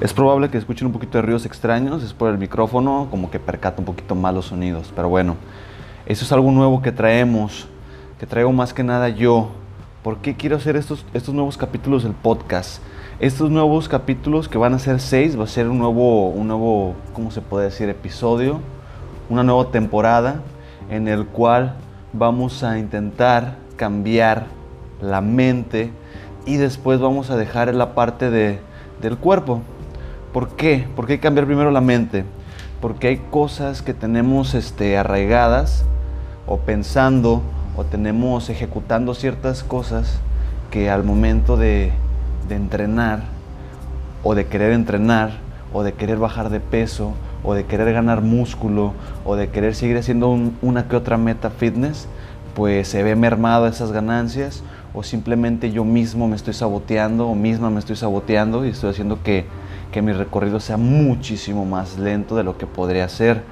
Es probable que escuchen un poquito de ruidos extraños, es por el micrófono, como que percata un poquito más los sonidos. Pero bueno, eso es algo nuevo que traemos, que traigo más que nada yo. ¿Por qué quiero hacer estos, estos nuevos capítulos del podcast? Estos nuevos capítulos que van a ser seis, va a ser un nuevo, un nuevo, ¿cómo se puede decir? Episodio, una nueva temporada en el cual vamos a intentar cambiar la mente y después vamos a dejar la parte de, del cuerpo. ¿Por qué? ¿Por qué cambiar primero la mente? Porque hay cosas que tenemos este, arraigadas o pensando o tenemos ejecutando ciertas cosas que al momento de, de entrenar o de querer entrenar o de querer bajar de peso o de querer ganar músculo o de querer seguir haciendo una que otra meta fitness, pues se ve mermado esas ganancias o simplemente yo mismo me estoy saboteando o misma me estoy saboteando y estoy haciendo que que mi recorrido sea muchísimo más lento de lo que podría ser.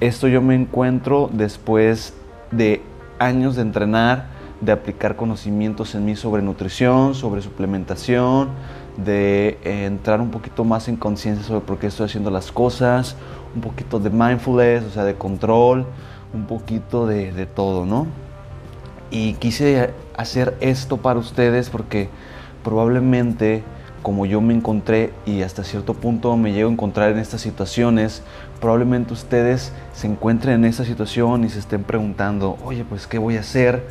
Esto yo me encuentro después de años de entrenar, de aplicar conocimientos en mí sobre nutrición, sobre suplementación, de entrar un poquito más en conciencia sobre por qué estoy haciendo las cosas, un poquito de mindfulness, o sea, de control, un poquito de, de todo, ¿no? Y quise hacer esto para ustedes porque probablemente como yo me encontré y hasta cierto punto me llego a encontrar en estas situaciones, probablemente ustedes se encuentren en esta situación y se estén preguntando, oye, pues ¿qué voy a hacer?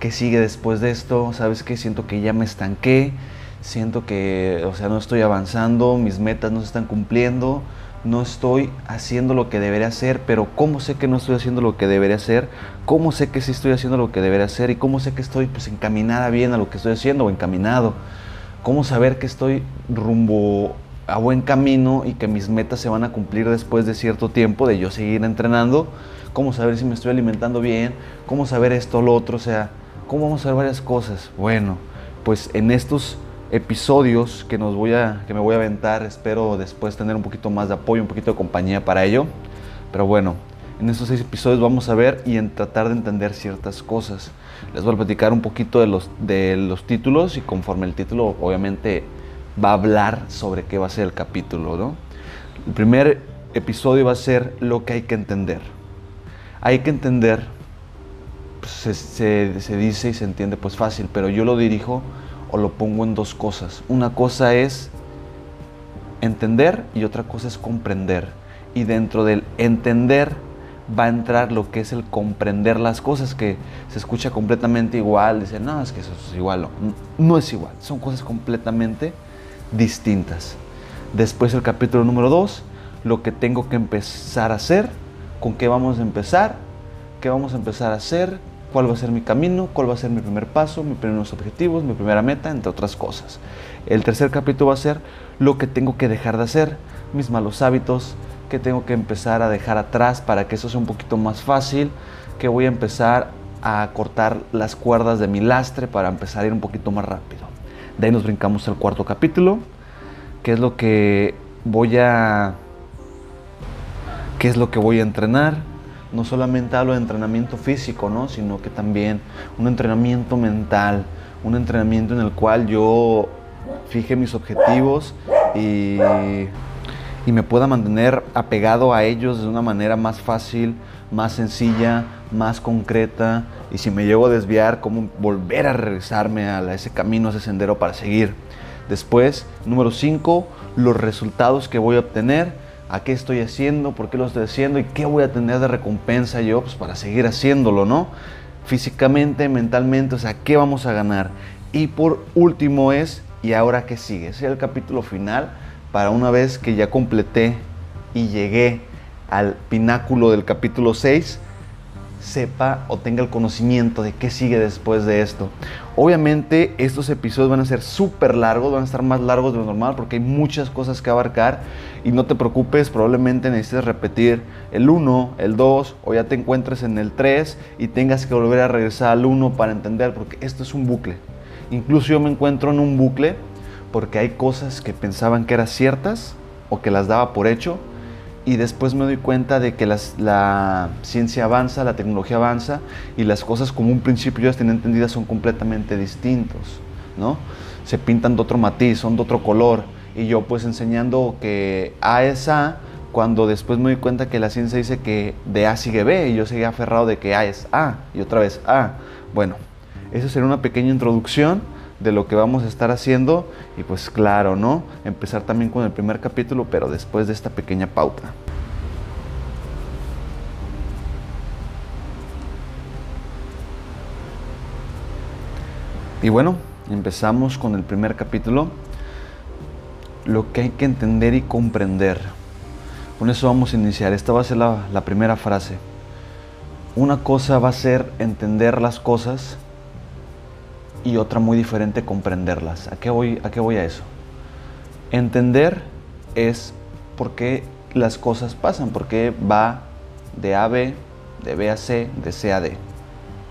¿Qué sigue después de esto? ¿Sabes qué? Siento que ya me estanqué, siento que, o sea, no estoy avanzando, mis metas no se están cumpliendo, no estoy haciendo lo que debería hacer, pero ¿cómo sé que no estoy haciendo lo que debería hacer? ¿Cómo sé que sí estoy haciendo lo que debería hacer? ¿Y cómo sé que estoy pues encaminada bien a lo que estoy haciendo o encaminado? ¿Cómo saber que estoy rumbo a buen camino y que mis metas se van a cumplir después de cierto tiempo de yo seguir entrenando? ¿Cómo saber si me estoy alimentando bien? ¿Cómo saber esto o lo otro? O sea, ¿cómo vamos a ver varias cosas? Bueno, pues en estos episodios que, nos voy a, que me voy a aventar, espero después tener un poquito más de apoyo, un poquito de compañía para ello. Pero bueno, en estos seis episodios vamos a ver y en tratar de entender ciertas cosas. Les voy a platicar un poquito de los, de los títulos y conforme el título obviamente va a hablar sobre qué va a ser el capítulo. ¿no? El primer episodio va a ser lo que hay que entender. Hay que entender, pues, se, se, se dice y se entiende pues fácil, pero yo lo dirijo o lo pongo en dos cosas. Una cosa es entender y otra cosa es comprender. Y dentro del entender va a entrar lo que es el comprender las cosas, que se escucha completamente igual, dicen, no, es que eso es igual, no, no es igual, son cosas completamente distintas. Después el capítulo número 2, lo que tengo que empezar a hacer, con qué vamos a empezar, qué vamos a empezar a hacer, cuál va a ser mi camino, cuál va a ser mi primer paso, mis primeros objetivos, mi primera meta, entre otras cosas. El tercer capítulo va a ser lo que tengo que dejar de hacer, mis malos hábitos, que tengo que empezar a dejar atrás para que eso sea un poquito más fácil, que voy a empezar a cortar las cuerdas de mi lastre para empezar a ir un poquito más rápido. De ahí nos brincamos al cuarto capítulo, que es lo que voy a qué es lo que voy a entrenar. No solamente hablo de entrenamiento físico, ¿no? sino que también un entrenamiento mental, un entrenamiento en el cual yo fije mis objetivos y y me pueda mantener apegado a ellos de una manera más fácil, más sencilla, más concreta. Y si me llego a desviar, cómo volver a regresarme a ese camino, a ese sendero para seguir. Después, número 5, los resultados que voy a obtener, a qué estoy haciendo, por qué lo estoy haciendo y qué voy a tener de recompensa yo pues, para seguir haciéndolo, ¿no? Físicamente, mentalmente, o sea, ¿qué vamos a ganar? Y por último es, ¿y ahora qué sigue? Ese es el capítulo final para una vez que ya completé y llegué al pináculo del capítulo 6, sepa o tenga el conocimiento de qué sigue después de esto. Obviamente estos episodios van a ser súper largos, van a estar más largos de lo normal porque hay muchas cosas que abarcar y no te preocupes, probablemente necesites repetir el 1, el 2 o ya te encuentres en el 3 y tengas que volver a regresar al 1 para entender porque esto es un bucle. Incluso yo me encuentro en un bucle porque hay cosas que pensaban que eran ciertas o que las daba por hecho y después me doy cuenta de que la ciencia avanza, la tecnología avanza y las cosas como un principio ya estén entendidas son completamente distintos, ¿no? Se pintan de otro matiz, son de otro color y yo pues enseñando que A es A, cuando después me doy cuenta que la ciencia dice que de A sigue B y yo seguía aferrado de que A es A y otra vez A. Bueno, eso sería una pequeña introducción de lo que vamos a estar haciendo y pues claro, ¿no? Empezar también con el primer capítulo, pero después de esta pequeña pauta. Y bueno, empezamos con el primer capítulo. Lo que hay que entender y comprender. Con eso vamos a iniciar. Esta va a ser la, la primera frase. Una cosa va a ser entender las cosas y otra muy diferente comprenderlas. ¿A qué voy a, qué voy a eso? Entender es por qué las cosas pasan, por qué va de A a B, de B a C, de C a D.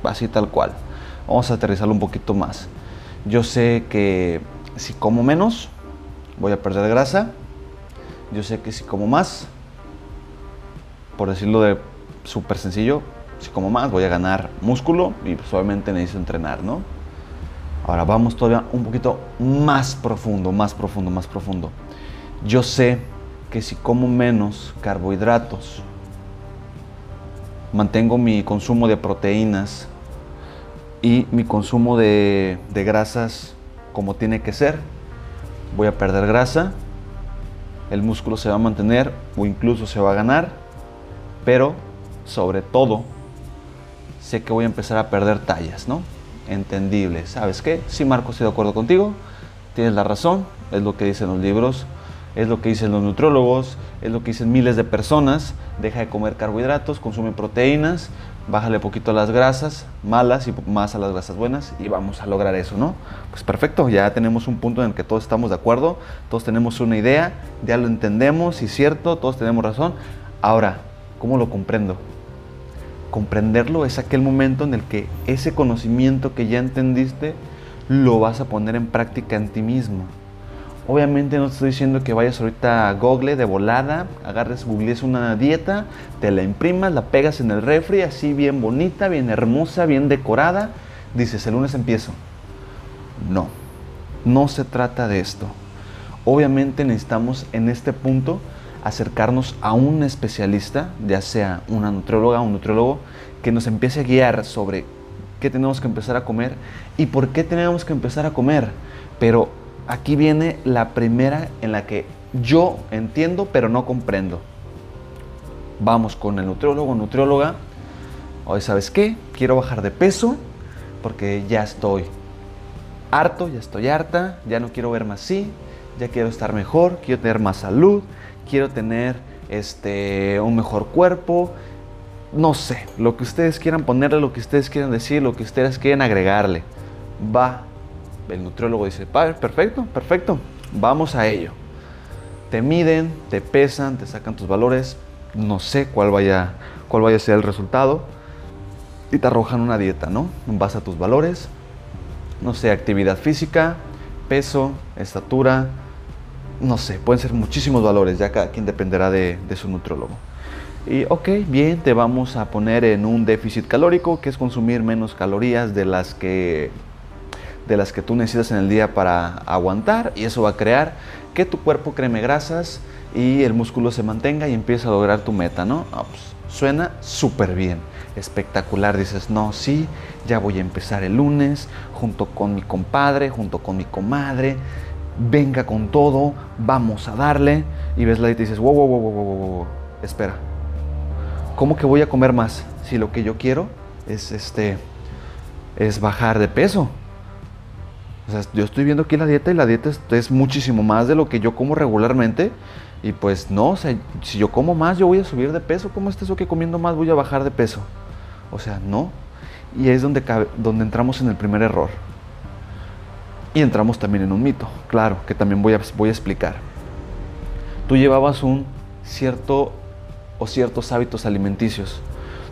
Va así tal cual. Vamos a aterrizarlo un poquito más. Yo sé que si como menos, voy a perder grasa. Yo sé que si como más, por decirlo de súper sencillo, si como más voy a ganar músculo y pues obviamente necesito entrenar, ¿no? Ahora vamos todavía un poquito más profundo, más profundo, más profundo. Yo sé que si como menos carbohidratos, mantengo mi consumo de proteínas y mi consumo de, de grasas como tiene que ser, voy a perder grasa, el músculo se va a mantener o incluso se va a ganar, pero sobre todo sé que voy a empezar a perder tallas, ¿no? Entendible. ¿Sabes qué? Sí, Marco, estoy de acuerdo contigo. Tienes la razón. Es lo que dicen los libros. Es lo que dicen los nutriólogos. Es lo que dicen miles de personas. Deja de comer carbohidratos, consume proteínas, bájale poquito a las grasas malas y más a las grasas buenas y vamos a lograr eso, ¿no? Pues perfecto, ya tenemos un punto en el que todos estamos de acuerdo, todos tenemos una idea, ya lo entendemos y cierto, todos tenemos razón. Ahora, ¿cómo lo comprendo? Comprenderlo es aquel momento en el que ese conocimiento que ya entendiste lo vas a poner en práctica en ti mismo. Obviamente no te estoy diciendo que vayas ahorita a Google de volada, agarres, googlees una dieta, te la imprimas, la pegas en el refri, así bien bonita, bien hermosa, bien decorada. Dices, el lunes empiezo. No, no se trata de esto. Obviamente necesitamos en este punto acercarnos a un especialista, ya sea una nutrióloga o un nutriólogo, que nos empiece a guiar sobre qué tenemos que empezar a comer y por qué tenemos que empezar a comer. Pero aquí viene la primera en la que yo entiendo pero no comprendo. Vamos con el nutriólogo o nutrióloga. Hoy, ¿sabes qué? Quiero bajar de peso porque ya estoy harto, ya estoy harta, ya no quiero verme así, ya quiero estar mejor, quiero tener más salud, quiero tener este, un mejor cuerpo, no sé, lo que ustedes quieran ponerle, lo que ustedes quieran decir, lo que ustedes quieran agregarle. Va, el nutriólogo dice, perfecto, perfecto, vamos a ello. Te miden, te pesan, te sacan tus valores, no sé cuál vaya, cuál vaya a ser el resultado, y te arrojan una dieta, ¿no? Base a tus valores, no sé, actividad física, peso, estatura, no sé, pueden ser muchísimos valores, ya cada quien dependerá de, su nutrólogo. Y ok, bien, te vamos a poner en un déficit calórico, que es consumir menos calorías de las que de las que tú necesitas en el día para aguantar y eso va a crear que tu cuerpo creme grasas y el músculo se mantenga y empieza a lograr tu meta, ¿no? Ah, pues, suena súper bien, espectacular. Dices, no, sí, ya voy a empezar el lunes junto con mi compadre, junto con mi comadre venga con todo, vamos a darle. Y ves la dieta y dices, wow, wow, wow, wow, wow, wow, espera. ¿Cómo que voy a comer más si lo que yo quiero es este es bajar de peso? O sea, yo estoy viendo aquí la dieta y la dieta es, muchísimo más de lo que yo como regularmente. Y pues no, o sea, si yo como más, yo voy a subir de peso. ¿Cómo es eso que comiendo más voy a bajar de peso? O sea, no. Y es donde, donde entramos en el primer error. Y entramos también en un mito, claro, que también voy a, voy a explicar. Tú llevabas un cierto o ciertos hábitos alimenticios.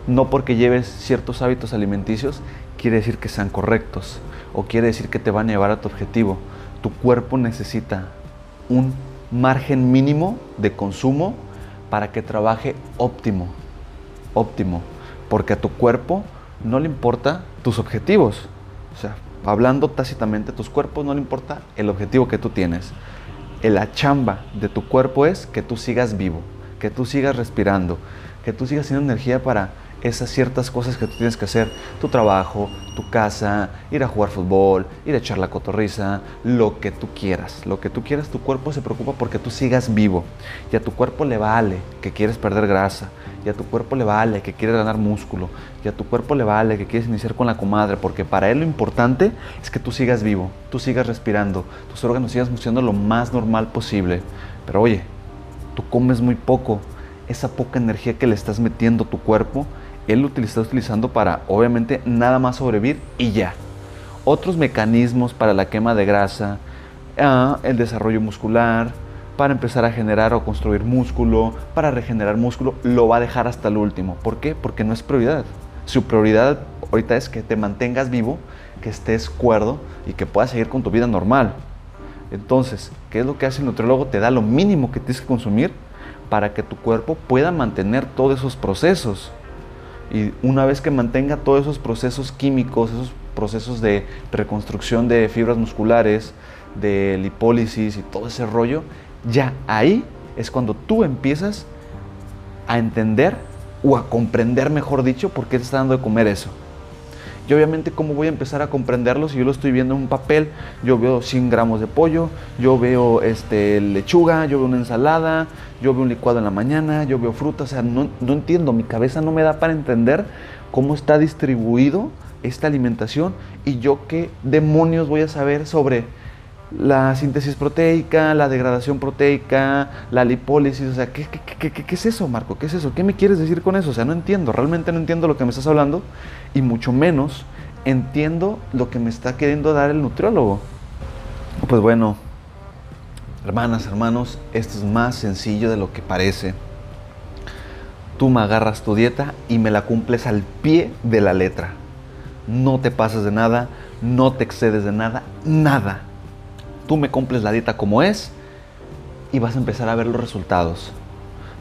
No porque lleves ciertos hábitos alimenticios quiere decir que sean correctos o quiere decir que te van a llevar a tu objetivo. Tu cuerpo necesita un margen mínimo de consumo para que trabaje óptimo. Óptimo. Porque a tu cuerpo no le importa tus objetivos. O sea, hablando tácitamente, tus cuerpos no le importa el objetivo que tú tienes. la chamba de tu cuerpo es que tú sigas vivo, que tú sigas respirando, que tú sigas teniendo energía para esas ciertas cosas que tú tienes que hacer, tu trabajo, tu casa, ir a jugar fútbol, ir a echar la cotorriza, lo que tú quieras, lo que tú quieras, tu cuerpo se preocupa porque tú sigas vivo. Y a tu cuerpo le vale que quieres perder grasa, y a tu cuerpo le vale que quieres ganar músculo, y a tu cuerpo le vale que quieres iniciar con la comadre, porque para él lo importante es que tú sigas vivo, tú sigas respirando, tus órganos sigas funcionando lo más normal posible. Pero oye, tú comes muy poco, esa poca energía que le estás metiendo a tu cuerpo, él lo está utilizando para, obviamente, nada más sobrevivir y ya. Otros mecanismos para la quema de grasa, ah, el desarrollo muscular, para empezar a generar o construir músculo, para regenerar músculo, lo va a dejar hasta el último. ¿Por qué? Porque no es prioridad. Su prioridad ahorita es que te mantengas vivo, que estés cuerdo y que puedas seguir con tu vida normal. Entonces, ¿qué es lo que hace el nutriólogo? Te da lo mínimo que tienes que consumir para que tu cuerpo pueda mantener todos esos procesos. Y una vez que mantenga todos esos procesos químicos, esos procesos de reconstrucción de fibras musculares, de lipólisis y todo ese rollo, ya ahí es cuando tú empiezas a entender o a comprender, mejor dicho, por qué te está dando de comer eso. Y obviamente, ¿cómo voy a empezar a comprenderlo si yo lo estoy viendo en un papel? Yo veo 100 gramos de pollo, yo veo este, lechuga, yo veo una ensalada, yo veo un licuado en la mañana, yo veo fruta, o sea, no, no entiendo, mi cabeza no me da para entender cómo está distribuido esta alimentación y yo qué demonios voy a saber sobre la síntesis proteica, la degradación proteica, la lipólisis, o sea, ¿qué, es eso, Marco? ¿Qué es eso? ¿Qué me quieres decir con eso? O sea, no entiendo, realmente no entiendo lo que me estás hablando y mucho menos entiendo lo que me está queriendo dar el nutriólogo. Pues bueno, hermanas, hermanos, esto es más sencillo de lo que parece. Tú me agarras tu dieta y me la cumples al pie de la letra. No te pasas de nada, no te excedes de nada, nada tú me cumples la dieta como es y vas a empezar a ver los resultados.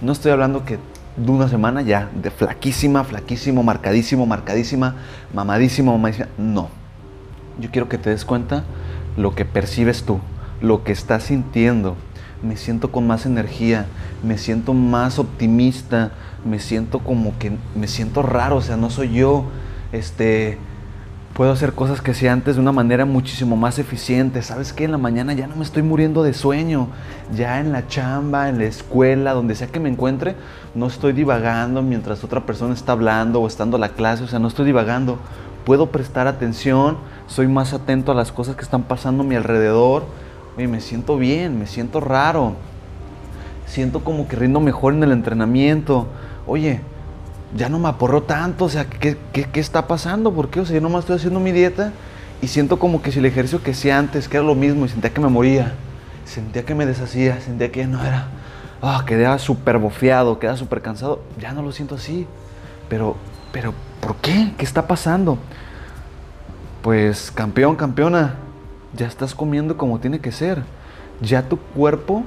No estoy hablando que de una semana ya, de flaquísima, flaquísimo, marcadísimo, marcadísima, mamadísimo, mamadísima. No. Yo quiero que te des cuenta lo que percibes tú, lo que estás sintiendo. Me siento con más energía, me siento más optimista, me siento como que me siento raro, o sea, no soy yo. Este, Puedo hacer cosas que hacía antes de una manera muchísimo más eficiente. ¿Sabes qué? En la mañana ya no me estoy muriendo de sueño. Ya en la chamba, en la escuela, donde sea que me encuentre, no estoy divagando mientras otra persona está hablando o estando a la clase. O sea, no estoy divagando. Puedo prestar atención, soy más atento a las cosas que están pasando a mi alrededor. Oye, me siento bien, me siento raro. Siento como que rindo mejor en el entrenamiento. Oye, ya no me aporro tanto, o sea, ¿qué, está pasando? ¿Por qué? O sea, yo nomás estoy haciendo mi dieta y siento como que si el ejercicio que hacía antes, que era lo mismo, y sentía que me moría, sentía que me deshacía, sentía que no era, ah, quedaba súper bofeado, quedaba súper cansado, ya no lo siento así. Pero, pero, ¿por qué? ¿Qué está pasando? Pues, campeón, campeona, ya estás comiendo como tiene que ser. Ya tu cuerpo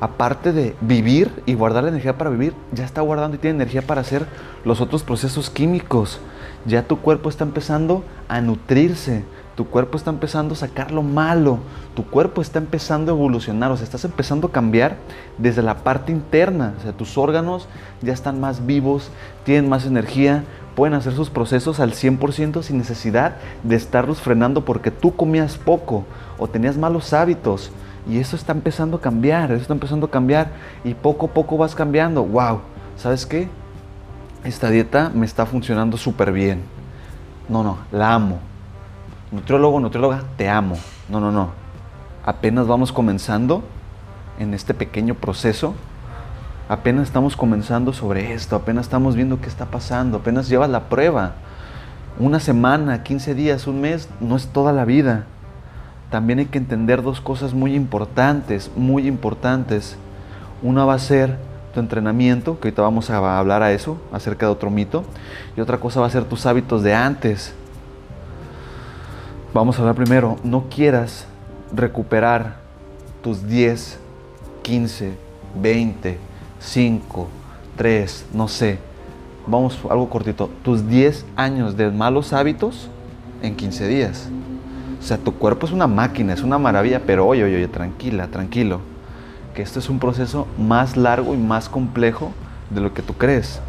aparte de vivir y guardar la energía para vivir, ya está guardando y tiene energía para hacer los otros procesos químicos. Ya tu cuerpo está empezando a nutrirse, tu cuerpo está empezando a sacar lo malo, tu cuerpo está empezando a evolucionar, o sea, estás empezando a cambiar desde la parte interna, o sea, tus órganos ya están más vivos, tienen más energía, pueden hacer sus procesos al 100% sin necesidad de estarlos frenando porque tú comías poco o tenías malos hábitos y eso está empezando a cambiar, eso está empezando a cambiar y poco a poco vas cambiando. ¡Wow! ¿Sabes qué? Esta dieta me está funcionando súper bien. No, no, la amo. Nutriólogo, nutrióloga, te amo. No, no, no. Apenas vamos comenzando en este pequeño proceso. Apenas estamos comenzando sobre esto, apenas estamos viendo qué está pasando, apenas llevas la prueba. Una semana, 15 días, un mes, no es toda la vida también hay que entender dos cosas muy importantes, muy importantes. Una va a ser tu entrenamiento, que ahorita vamos a hablar a eso, acerca de otro mito, y otra cosa va a ser tus hábitos de antes. Vamos a hablar primero, no quieras recuperar tus 10, 15, 20, 5, 3, no sé, vamos algo cortito, tus 10 años de malos hábitos en 15 días. O sea, tu cuerpo es una máquina, es una maravilla, pero oye, oye, oye, tranquila, tranquilo. que este es un proceso más largo y más complejo de lo que tú crees.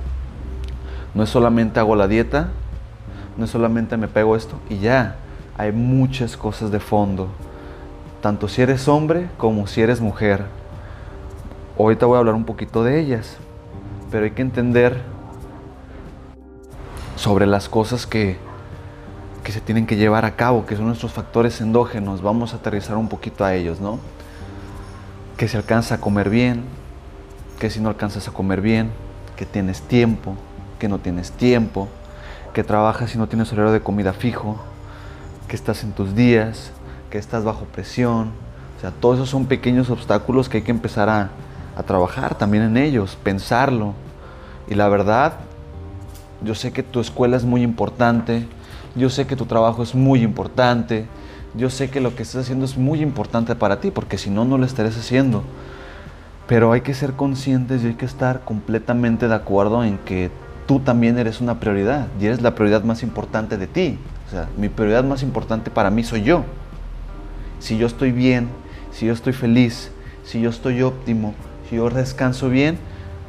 No es solamente hago la dieta, no es solamente me pego esto y ya. Hay muchas cosas de fondo, tanto si eres hombre como si eres mujer. Ahorita voy a hablar un poquito de ellas, pero hay que entender sobre las cosas que, que se tienen que llevar a cabo, que son nuestros factores endógenos. Vamos a aterrizar un poquito a ellos, ¿no? Que si alcanza a comer bien, que si no alcanzas a comer bien, que tienes tiempo, que no tienes tiempo, que trabajas y no tienes horario de comida fijo, que estás en tus días, que estás bajo presión. O sea, todos esos son pequeños obstáculos que hay que empezar a, a trabajar también en ellos, pensarlo. Y la verdad, yo sé que tu escuela es muy importante, yo sé que tu trabajo es muy importante, yo sé que lo que estás haciendo es muy importante para ti, porque si no, no lo estarías haciendo. Pero hay que ser conscientes y hay que estar completamente de acuerdo en que tú también eres una prioridad y eres la prioridad más importante de ti. O sea, mi prioridad más importante para mí soy yo. Si yo estoy bien, si yo estoy feliz, si yo estoy óptimo, si yo descanso bien,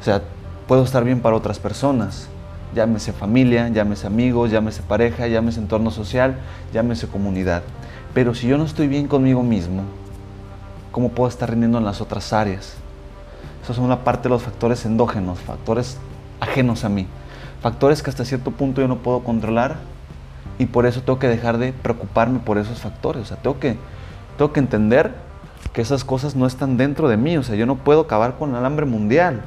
o sea, puedo estar bien para otras personas. Llámese familia, llámese amigos, llámese pareja, llámese entorno social, llámese comunidad. Pero si yo no estoy bien conmigo mismo, ¿cómo puedo estar rindiendo en las otras áreas? Esos son una parte de los factores endógenos, factores ajenos a mí. Factores que hasta cierto punto yo no puedo controlar y por eso tengo que dejar de preocuparme por esos factores. O sea, tengo que, tengo que entender que esas cosas no están dentro de mí. O sea, yo no puedo acabar con el hambre mundial.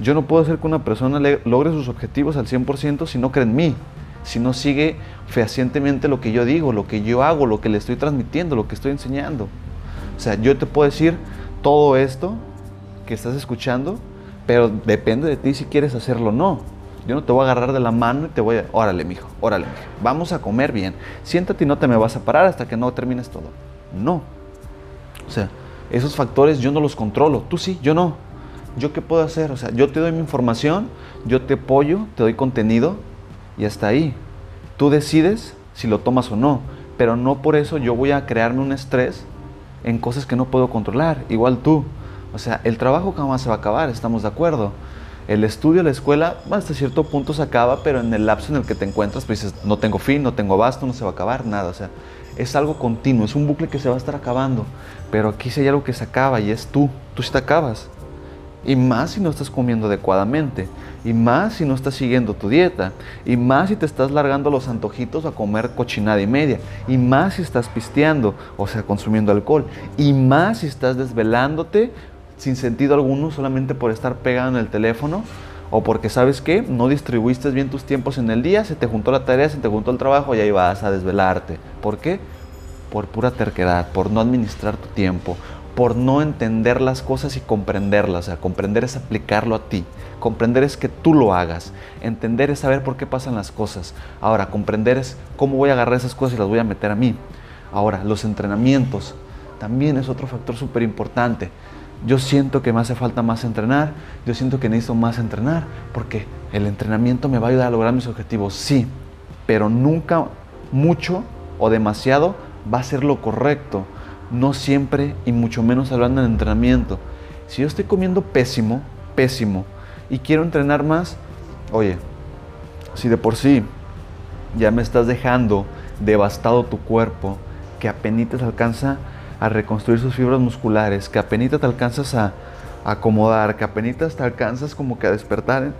Yo no puedo hacer que una persona logre sus objetivos al 100% si no cree en mí, si no sigue fehacientemente lo que yo digo, lo que yo hago, lo que le estoy transmitiendo, lo que estoy enseñando. O sea, yo te puedo decir todo esto que estás escuchando, pero depende de ti si quieres hacerlo o no. Yo no te voy a agarrar de la mano y te voy a, órale, mijo, órale, mijo, vamos a comer bien. Siéntate y no te me vas a parar hasta que no termines todo. No. O sea, esos factores yo no los controlo. Tú sí, yo no. ¿Yo qué puedo hacer? O sea, yo te doy mi información, yo te apoyo, te doy contenido y hasta ahí. Tú decides si lo tomas o no, pero no por eso yo voy a crearme un estrés en cosas que no puedo controlar. Igual tú. O sea, el trabajo jamás se va a acabar, estamos de acuerdo. El estudio, la escuela, hasta cierto punto se acaba, pero en el lapso en el que te encuentras, pues dices, no tengo fin, no tengo abasto, no se va a acabar, nada. O sea, es algo continuo, es un bucle que se va a estar acabando. Pero aquí sí hay algo que se acaba y es tú, tú sí te acabas. Y más si no estás comiendo adecuadamente. Y más si no estás siguiendo tu dieta. Y más si te estás largando los antojitos a comer cochinada y media. Y más si estás pisteando, o sea, consumiendo alcohol. Y más si estás desvelándote sin sentido alguno solamente por estar pegado en el teléfono. O porque sabes que no distribuiste bien tus tiempos en el día, se te juntó la tarea, se te juntó el trabajo y ahí vas a desvelarte. ¿Por qué? Por pura terquedad, por no administrar tu tiempo, por no entender las cosas y comprenderlas. O sea, comprender es aplicarlo a ti. Comprender es que tú lo hagas. Entender es saber por qué pasan las cosas. Ahora, comprender es cómo voy a agarrar esas cosas y las voy a meter a mí. Ahora, los entrenamientos también es otro factor súper importante. Yo siento que me hace falta más entrenar, yo siento que necesito más entrenar, porque el entrenamiento me va a ayudar a lograr mis objetivos, sí, pero nunca mucho o demasiado va a ser lo correcto no siempre y mucho menos hablando de entrenamiento. Si yo estoy comiendo pésimo, pésimo, y quiero entrenar más, oye, si de por sí ya me estás dejando devastado tu cuerpo, que apenas te alcanza a reconstruir sus fibras musculares, que apenas te alcanzas a, acomodar, que apenas te alcanzas como que a despertar,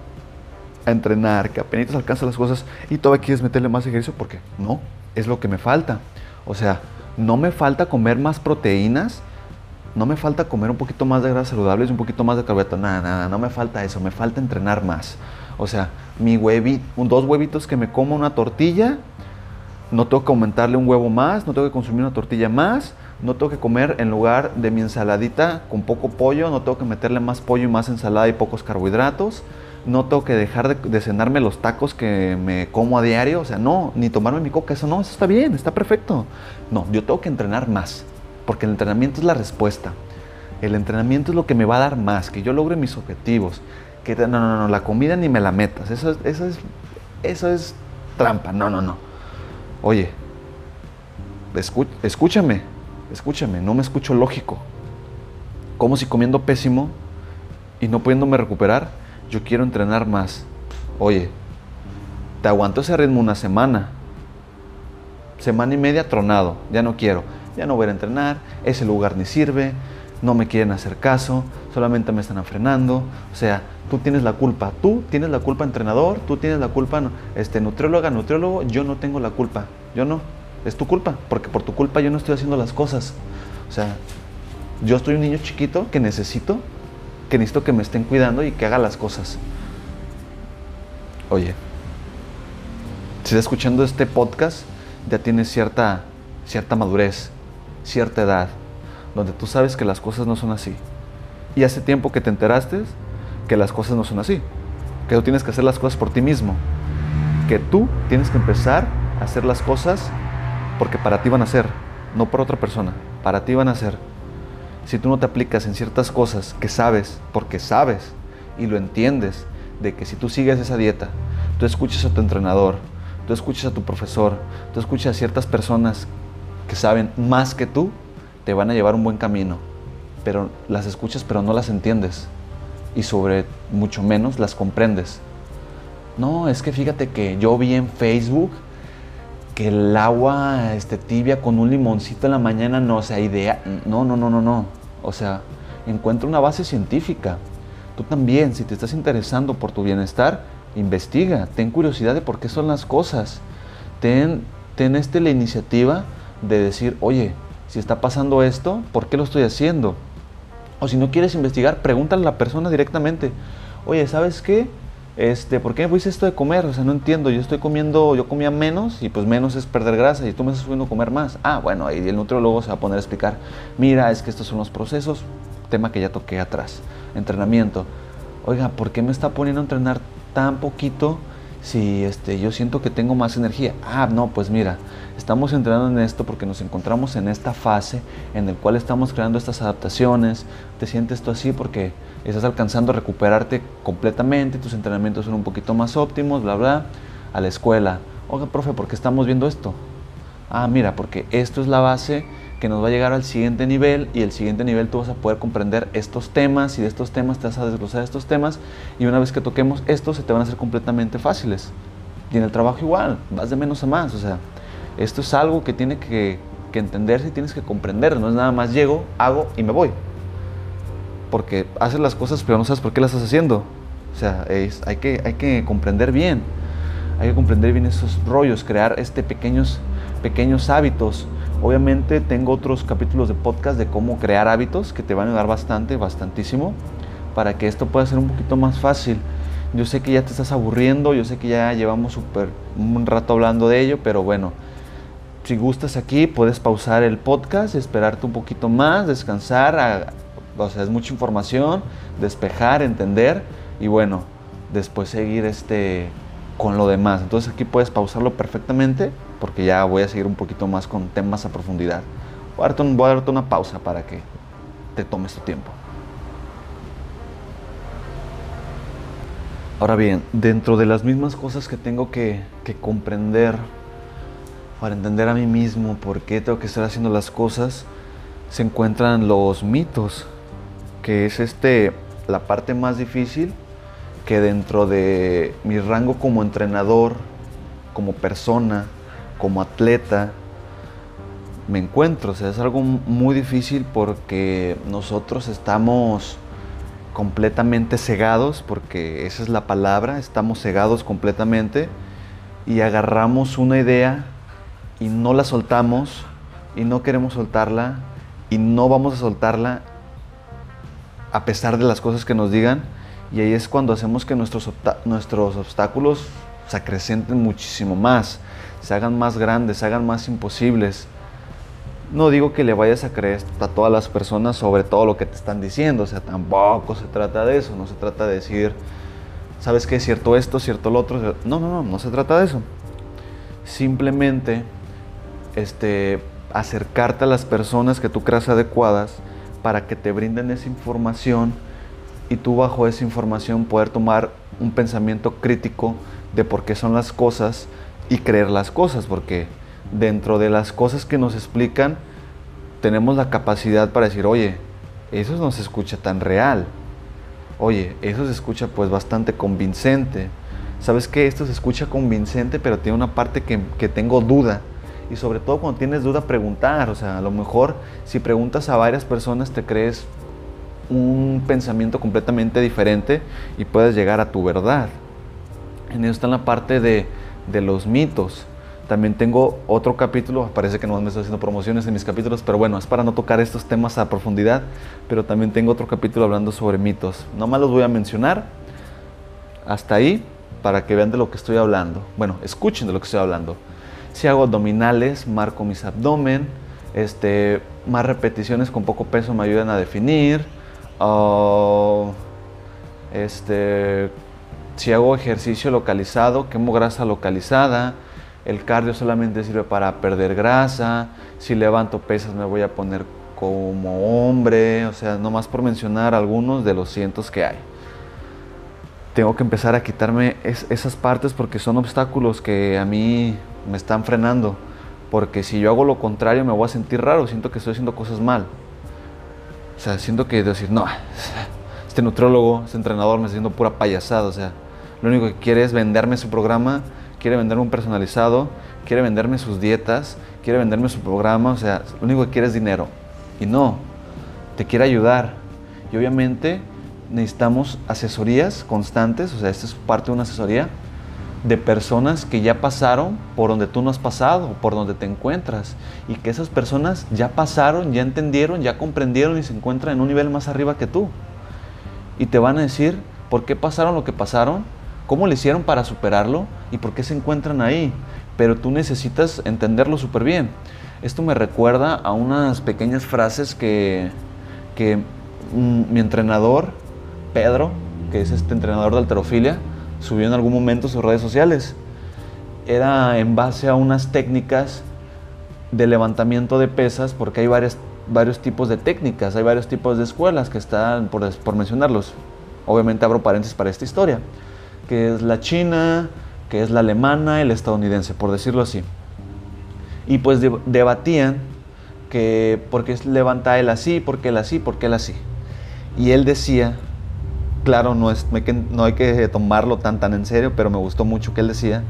a entrenar, que apenas alcanzas las cosas y todavía quieres meterle más ejercicio porque no, es lo que me falta. O sea, no me falta comer más proteínas, no me falta comer un poquito más de grasas saludables un poquito más de carbohidratos, nada, nada, no me falta eso, me falta entrenar más. O sea, mi huevito, dos huevitos que me como una tortilla, no tengo que aumentarle un huevo más, no tengo que consumir una tortilla más, no tengo que comer en lugar de mi ensaladita con poco pollo, no tengo que meterle más pollo y más ensalada y pocos carbohidratos no tengo que dejar de, cenarme los tacos que me como a diario, o sea, no, ni tomarme mi coca, eso no, eso está bien, está perfecto. No, yo tengo que entrenar más, porque el entrenamiento es la respuesta. El entrenamiento es lo que me va a dar más, que yo logre mis objetivos. Que no, no, no, la comida ni me la metas, eso es, eso es, eso es trampa, no, no, no. Oye, escúchame, escúchame, no me escucho lógico. como si comiendo pésimo y no pudiéndome recuperar, yo quiero entrenar más. Oye, te aguanto ese ritmo una semana. Semana y media tronado, ya no quiero, ya no voy a entrenar, ese lugar ni sirve, no me quieren hacer caso, solamente me están frenando. O sea, tú tienes la culpa, tú tienes la culpa entrenador, tú tienes la culpa este, nutrióloga, nutriólogo, yo no tengo la culpa, yo no, es tu culpa, porque por tu culpa yo no estoy haciendo las cosas. O sea, yo estoy un niño chiquito que necesito, que necesito que me estén cuidando y que haga las cosas. Oye, si estás escuchando este podcast, ya tienes cierta, cierta madurez, cierta edad, donde tú sabes que las cosas no son así. Y hace tiempo que te enteraste que las cosas no son así, que tú tienes que hacer las cosas por ti mismo, que tú tienes que empezar a hacer las cosas porque para ti van a ser, no por otra persona, para ti van a ser. Si tú no te aplicas en ciertas cosas que sabes, porque sabes y lo entiendes, de que si tú sigues esa dieta, tú escuchas a tu entrenador, tú escuchas a tu profesor, tú escuchas a ciertas personas que saben más que tú, te van a llevar un buen camino. Pero las escuchas pero no las entiendes. Y sobre mucho menos las comprendes. No, es que fíjate que yo vi en Facebook que el agua este, tibia con un limoncito en la mañana no sea idea. No, no, no, no, no. O sea, encuentra una base científica. Tú también, si te estás interesando por tu bienestar, investiga, ten curiosidad de por qué son las cosas. Ten, ten este, la iniciativa de decir, oye, si está pasando esto, ¿por qué lo estoy haciendo? O si no quieres investigar, pregúntale a la persona directamente, oye, ¿sabes qué? Este, ¿por qué me esto de comer? O sea, no entiendo, yo estoy comiendo, yo comía menos y pues menos es perder grasa y tú me estás subiendo a comer más. Ah, bueno, ahí el nutriólogo se va a poner a explicar, mira, es que estos son los procesos, tema que ya toqué atrás entrenamiento. Oiga, ¿por qué me está poniendo a entrenar tan poquito si este, yo siento que tengo más energía? Ah, no, pues mira, estamos entrenando en esto porque nos encontramos en esta fase en el cual estamos creando estas adaptaciones. Te sientes tú así porque estás alcanzando a recuperarte completamente, tus entrenamientos son un poquito más óptimos, bla, bla. A la escuela. Oiga, profe, ¿por qué estamos viendo esto? Ah, mira, porque esto es la base que nos va a llegar al siguiente nivel y el siguiente nivel tú vas a poder comprender estos temas y de estos temas te vas a desglosar estos temas y una vez que toquemos estos se te van a hacer completamente fáciles. Y en el trabajo igual, vas de menos a más, o sea, esto es algo que tiene que, que entenderse y tienes que comprender, no es nada más llego, hago y me voy. Porque haces las cosas pero no sabes por qué las estás haciendo. O sea, es, hay, que, hay que comprender bien, hay que comprender bien esos rollos, crear este pequeños, pequeños hábitos Obviamente tengo otros capítulos de podcast de cómo crear hábitos que te van a ayudar bastante, bastantísimo, para que esto pueda ser un poquito más fácil. Yo sé que ya te estás aburriendo, yo sé que ya llevamos un rato hablando de ello, pero bueno, si gustas aquí puedes pausar el podcast, esperarte un poquito más, descansar, o sea, es mucha información, despejar, entender y bueno, después seguir este con lo demás. Entonces aquí puedes pausarlo perfectamente porque ya voy a seguir un poquito más con temas a profundidad. Voy a darte, una pausa para que te tomes tu tiempo. Ahora bien, dentro de las mismas cosas que tengo que, que, comprender para entender a mí mismo por qué tengo que estar haciendo las cosas, se encuentran los mitos, que es este la parte más difícil que dentro de mi rango como entrenador, como persona, como atleta, me encuentro. O sea, es algo muy difícil porque nosotros estamos completamente cegados, porque esa es la palabra, estamos cegados completamente y agarramos una idea y no la soltamos y no queremos soltarla y no vamos a soltarla a pesar de las cosas que nos digan y ahí es cuando hacemos que nuestros, nuestros obstáculos se acrecenten muchísimo más, se hagan más grandes, se hagan más imposibles. No digo que le vayas a creer a todas las personas sobre todo lo que te están diciendo, o sea, tampoco se trata de eso, no se trata de decir, ¿sabes qué? Cierto esto, cierto lo otro. No, no, no, no se trata de eso. Simplemente este, acercarte a las personas que tú creas adecuadas para que te brinden esa información y tú bajo esa información poder tomar un pensamiento crítico de por qué son las cosas y creer las cosas, porque dentro de las cosas que nos explican tenemos la capacidad para decir, oye, eso no se escucha tan real. Oye, eso se escucha pues bastante convincente. ¿Sabes qué? Esto se escucha convincente, pero tiene una parte que, que tengo duda. Y sobre todo cuando tienes duda, preguntar. O sea, a lo mejor si preguntas a varias personas te crees un pensamiento completamente diferente y puedes llegar a tu verdad. En eso está la parte de, de los mitos. También tengo otro capítulo, parece que no me estoy haciendo promociones en mis capítulos, pero bueno, es para no tocar estos temas a profundidad, pero también tengo otro capítulo hablando sobre mitos. No más los voy a mencionar hasta ahí para que vean de lo que estoy hablando. Bueno, escuchen de lo que estoy hablando. Si hago abdominales, marco mis abdomen, este, más repeticiones con poco peso me ayudan a definir. Uh, este, si hago ejercicio localizado, quemo grasa localizada. El cardio solamente sirve para perder grasa. Si levanto pesas me voy a poner como hombre. O sea, nomás por mencionar algunos de los cientos que hay. Tengo que empezar a quitarme esas partes porque son obstáculos que a mí me están frenando. Porque si yo hago lo contrario me voy a sentir raro. Siento que estoy haciendo cosas mal. O sea, siento que decir, no, este nutriólogo, este entrenador me está haciendo pura payasada. O sea, lo único que quiere es venderme su programa, quiere venderme un personalizado, quiere venderme sus dietas, quiere venderme su programa. O sea, lo único que quiere es dinero. Y no, te quiere ayudar. Y obviamente necesitamos asesorías constantes. O sea, esta es parte de una asesoría de personas que ya pasaron por donde tú no has pasado, por donde te encuentras, y que esas personas ya pasaron, ya entendieron, ya comprendieron y se encuentran en un nivel más arriba que tú. Y te van a decir por qué pasaron lo que pasaron, cómo le hicieron para superarlo y por qué se encuentran ahí. Pero tú necesitas entenderlo súper bien. Esto me recuerda a unas pequeñas frases que, que mm, mi entrenador, Pedro, que es este entrenador de alterofilia, subió en algún momento sus redes sociales. Era en base a unas técnicas de levantamiento de pesas, porque hay varias, varios tipos de técnicas, hay varios tipos de escuelas que están, por, por mencionarlos. Obviamente abro paréntesis para esta historia, que es la china, que es la alemana la estadounidense, por decirlo así. Y pues debatían que por qué levanta él así, por qué él así, por qué él así. Y él decía claro, no, es, no hay que tomarlo tan, tan en serio, pero me gustó mucho que él decía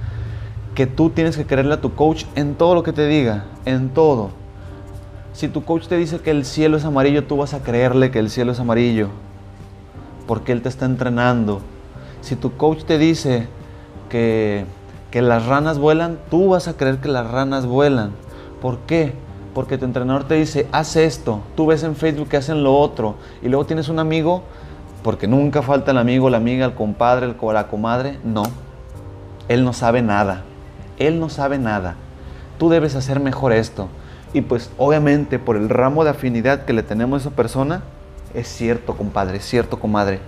que tú tienes que creerle a tu coach en todo lo que te diga, en todo. Si tu coach te dice que el cielo es amarillo, tú vas a creerle que el cielo es amarillo, porque él te está entrenando. Si tu coach te dice que, que las ranas vuelan, tú vas a creer que las ranas vuelan. ¿Por qué? Porque tu entrenador te dice, haz esto, tú ves en Facebook que hacen lo otro, y luego tienes un amigo porque nunca falta el amigo, la amiga, el compadre, el, la comadre. No, él no sabe nada. Él no sabe nada. Tú debes hacer mejor esto. Y pues obviamente por el ramo de afinidad que le tenemos a esa persona, es cierto, compadre, es cierto, comadre.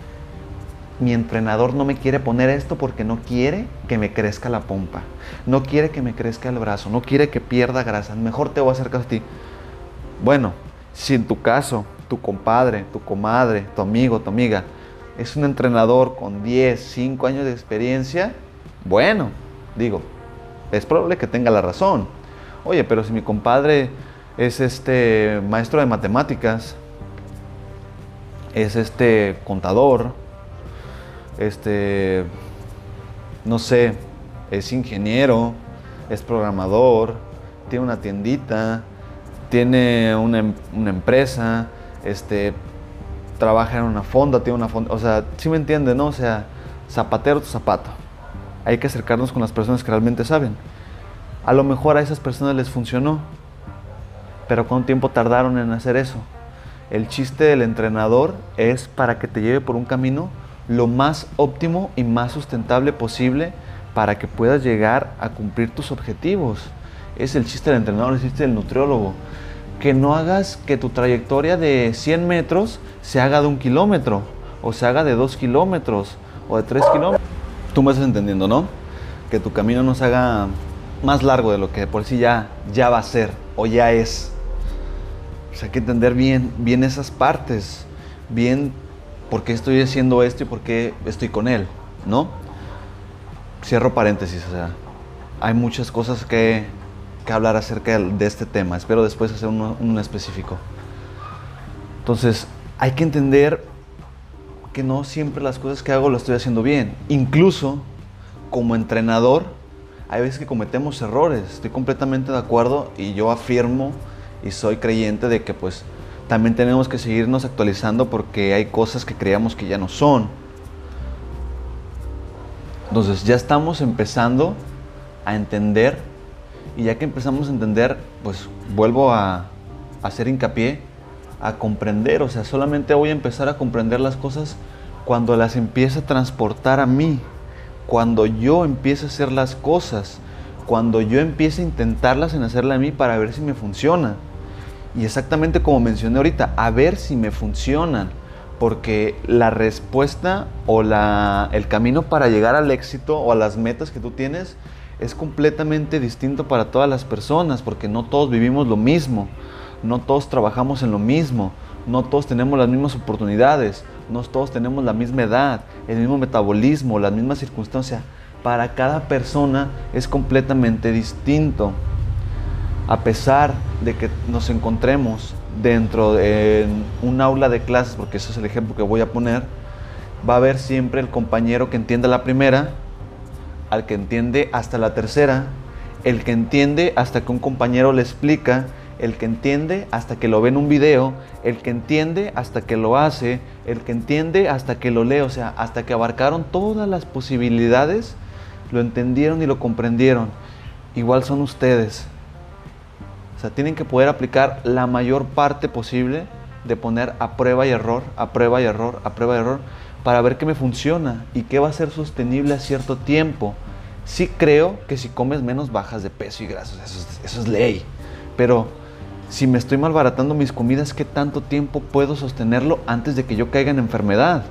Mi entrenador no me quiere poner esto porque no quiere que me crezca la pompa. No quiere que me crezca el brazo. No quiere que pierda grasa. Mejor te voy a hacer caso a ti. Bueno, si en tu caso tu compadre, tu comadre, tu amigo, tu amiga, es un entrenador con 10, 5 años de experiencia, bueno, digo, es probable que tenga la razón. Oye, pero si mi compadre es este maestro de matemáticas, es este contador, este, no sé, es ingeniero, es programador, tiene una tiendita, tiene una, em, una empresa, este, trabaja en una fonda, tiene una fonda, o sea, si me entiende, ¿no? O sea, zapatero tu zapato. Hay que acercarnos con las personas que realmente saben. A lo mejor a esas personas les funcionó, pero ¿cuánto tiempo tardaron en hacer eso? El chiste del entrenador es para que te lleve por un camino lo más óptimo y más sustentable posible para que puedas llegar a cumplir tus objetivos. Es el chiste del entrenador, el chiste del nutriólogo que no hagas que tu trayectoria de 100 metros se haga de un kilómetro, o se haga de 2 kilómetros, o de 3 kilómetros. Tú me estás entendiendo, ¿no? Que tu camino no se haga más largo de lo que por sí ya, ya va a ser, o ya es. O sea, hay que entender bien, bien esas partes, bien por qué estoy haciendo esto y por qué estoy con él, ¿no? Cierro paréntesis, o sea, hay muchas cosas que que hablar acerca de este tema. Espero después hacer uno, específico. Entonces, hay que entender que no siempre las cosas que hago lo estoy haciendo bien. Incluso como entrenador, hay veces que cometemos errores. Estoy completamente de acuerdo y yo afirmo y soy creyente de que pues también tenemos que seguirnos actualizando porque hay cosas que creíamos que ya no son. Entonces ya estamos empezando a entender y ya que empezamos a entender, pues vuelvo a, hacer hincapié, a comprender. O sea, solamente voy a empezar a comprender las cosas cuando las empiece a transportar a mí, cuando yo empiece a hacer las cosas, cuando yo empiece a intentarlas en hacerla a mí para ver si me funciona. Y exactamente como mencioné ahorita, a ver si me funcionan porque la respuesta o la, el camino para llegar al éxito o a las metas que tú tienes es completamente distinto para todas las personas, porque no todos vivimos lo mismo, no todos trabajamos en lo mismo, no todos tenemos las mismas oportunidades, no todos tenemos la misma edad, el mismo metabolismo, las mismas circunstancias. Para cada persona es completamente distinto. A pesar de que nos encontremos dentro de un aula de clases, porque ese es el ejemplo que voy a poner, va a haber siempre el compañero que entienda la primera, al que entiende hasta la tercera, el que entiende hasta que un compañero le explica, el que entiende hasta que lo ve en un video, el que entiende hasta que lo hace, el que entiende hasta que lo lee, o sea, hasta que abarcaron todas las posibilidades, lo entendieron y lo comprendieron. Igual son ustedes. O sea, tienen que poder aplicar la mayor parte posible de poner a prueba y error, a prueba y error, a prueba y error, para ver qué me funciona y qué va a ser sostenible a cierto tiempo. Sí creo que si comes menos bajas de peso y grasas, eso es, ley. Pero si me estoy malbaratando mis comidas, ¿qué tanto tiempo puedo sostenerlo antes de que yo caiga en enfermedad?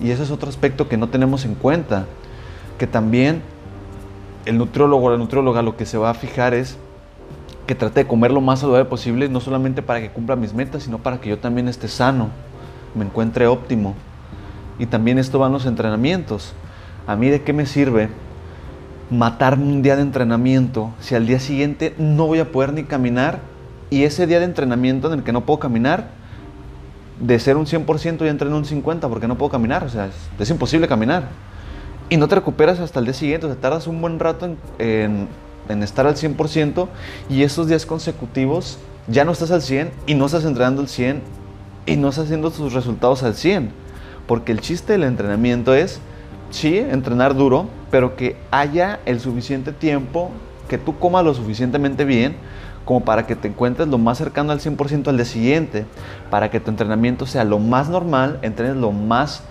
Y ese es otro aspecto que no tenemos en cuenta, que también el nutriólogo o la nutrióloga lo que se va a fijar es que trate de comer lo más saludable posible, no solamente para que cumpla mis metas, sino para que yo también esté sano, me encuentre óptimo. Y también esto va en los entrenamientos. A mí de qué me sirve matarme un día de entrenamiento si al día siguiente no voy a poder ni caminar y ese día de entrenamiento en el que no puedo caminar, de ser un 100% ya entreno un 50% porque no puedo caminar, o sea, es, imposible caminar. Y no te recuperas hasta el día siguiente, o sea, tardas un buen rato en estar al 100% y esos días consecutivos ya no estás al 100 y no estás entrenando al 100 y no estás haciendo tus resultados al 100. Porque el chiste del entrenamiento es, sí, entrenar duro, pero que haya el suficiente tiempo, que tú comas lo suficientemente bien como para que te encuentres lo más cercano al 100% al día siguiente, para que tu entrenamiento sea lo más normal, entrenes lo más,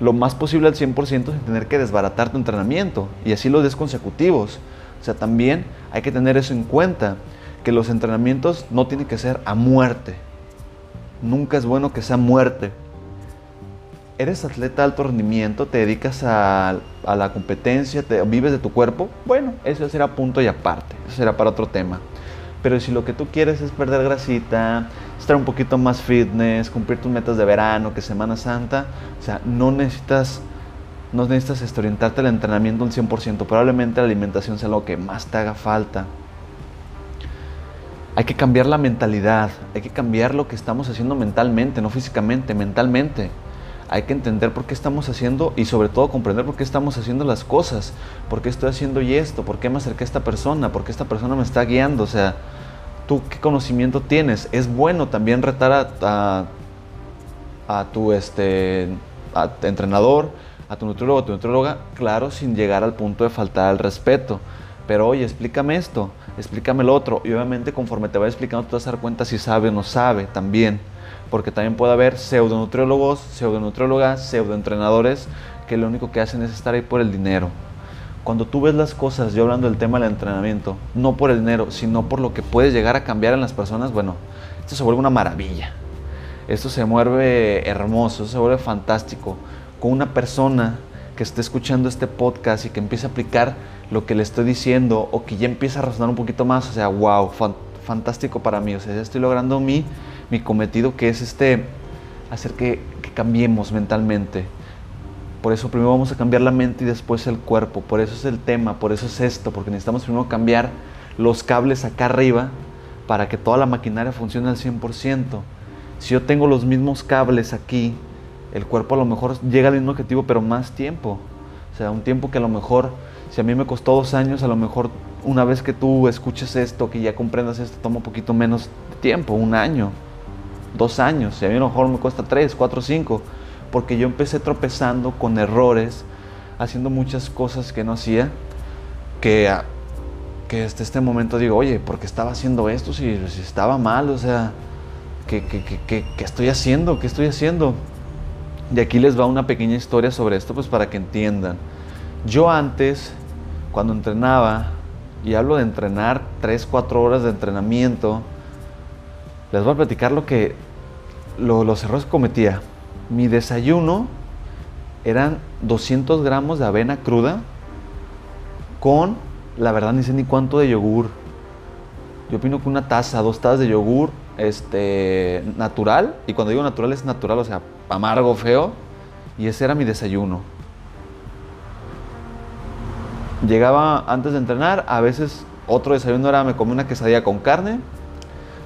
lo más posible al 100% sin tener que desbaratar tu entrenamiento y así los días consecutivos. O sea, también hay que tener eso en cuenta, que los entrenamientos no tienen que ser a muerte. Nunca es bueno que sea muerte. ¿Eres atleta de alto rendimiento? ¿Te dedicas a, la competencia? Te, ¿Vives de tu cuerpo? Bueno, eso será punto y aparte. Eso será para otro tema. Pero si lo que tú quieres es perder grasita, estar un poquito más fitness, cumplir tus metas de verano, que Semana Santa, o sea, no necesitas no necesitas este, orientarte al entrenamiento un 100%, probablemente la alimentación sea lo que más te haga falta. Hay que cambiar la mentalidad, hay que cambiar lo que estamos haciendo mentalmente, no físicamente, mentalmente. Hay que entender por qué estamos haciendo y sobre todo comprender por qué estamos haciendo las cosas, por qué estoy haciendo y esto, por qué me acerqué a esta persona, por qué esta persona me está guiando. O sea, tú qué conocimiento tienes. Es bueno también retar a, a, tu este, entrenador, a tu nutriólogo, a tu nutrióloga, claro, sin llegar al punto de faltar al respeto. Pero oye, explícame esto, explícame lo otro. Y obviamente conforme te va explicando, te vas a dar cuenta si sabe o no sabe también. Porque también puede haber pseudonutriólogos, pseudonutriólogas, pseudoentrenadores que lo único que hacen es estar ahí por el dinero. Cuando tú ves las cosas, yo hablando del tema del entrenamiento, no por el dinero, sino por lo que puedes llegar a cambiar en las personas, bueno, esto se vuelve una maravilla. Esto se vuelve hermoso, se vuelve fantástico con una persona que esté escuchando este podcast y que empiece a aplicar lo que le estoy diciendo o que ya empieza a razonar un poquito más, o sea, wow, fantástico para mí, o sea, ya estoy logrando mi, mi cometido que es este, hacer que, que cambiemos mentalmente. Por eso primero vamos a cambiar la mente y después el cuerpo, por eso es el tema, por eso es esto, porque necesitamos primero cambiar los cables acá arriba para que toda la maquinaria funcione al 100%. Si yo tengo los mismos cables aquí, el cuerpo a lo mejor llega al mismo objetivo, pero más tiempo. O sea, un tiempo que a lo mejor, si a mí me costó dos años, a lo mejor una vez que tú escuches esto, que ya comprendas esto, toma un poquito menos de tiempo, un año, dos años. Y a mí a lo mejor me cuesta tres, cuatro, cinco. Porque yo empecé tropezando con errores, haciendo muchas cosas que no hacía, que, que hasta este momento digo, oye, ¿por qué estaba haciendo esto si, si estaba mal? O sea, ¿qué, qué, qué, ¿qué estoy haciendo? ¿Qué estoy haciendo? Y aquí les va una pequeña historia sobre esto, pues para que entiendan. Yo antes, cuando entrenaba, y hablo de entrenar 3, 4 horas de entrenamiento, les voy a platicar lo que, los errores que cometía. Mi desayuno eran 200 gramos de avena cruda con, la verdad ni sé ni cuánto de yogur. Yo opino que una taza, dos tazas de yogur este, natural, y cuando digo natural es natural, o sea, amargo, feo, y ese era mi desayuno. Llegaba antes de entrenar, a veces otro desayuno era me comía una quesadilla con carne,